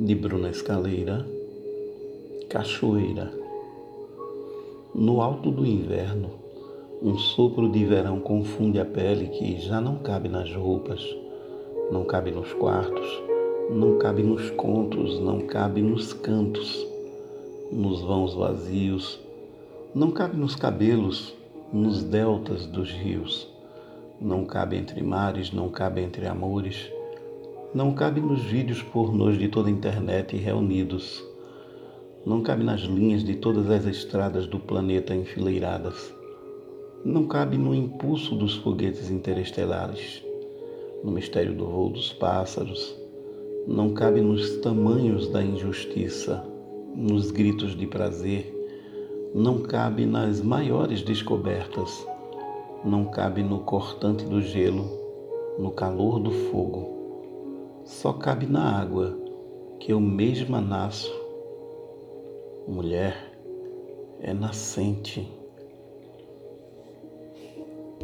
de Bruna Escaleira, Cachoeira. No alto do inverno, um sopro de verão confunde a pele que já não cabe nas roupas, não cabe nos quartos, não cabe nos contos, não cabe nos cantos, nos vãos vazios, não cabe nos cabelos, nos deltas dos rios, não cabe entre mares, não cabe entre amores não cabe nos vídeos pornôs de toda a internet reunidos. Não cabe nas linhas de todas as estradas do planeta enfileiradas. Não cabe no impulso dos foguetes interestelares, no mistério do voo dos pássaros. Não cabe nos tamanhos da injustiça, nos gritos de prazer. Não cabe nas maiores descobertas. Não cabe no cortante do gelo, no calor do fogo só cabe na água que eu mesma nasço. Mulher é nascente.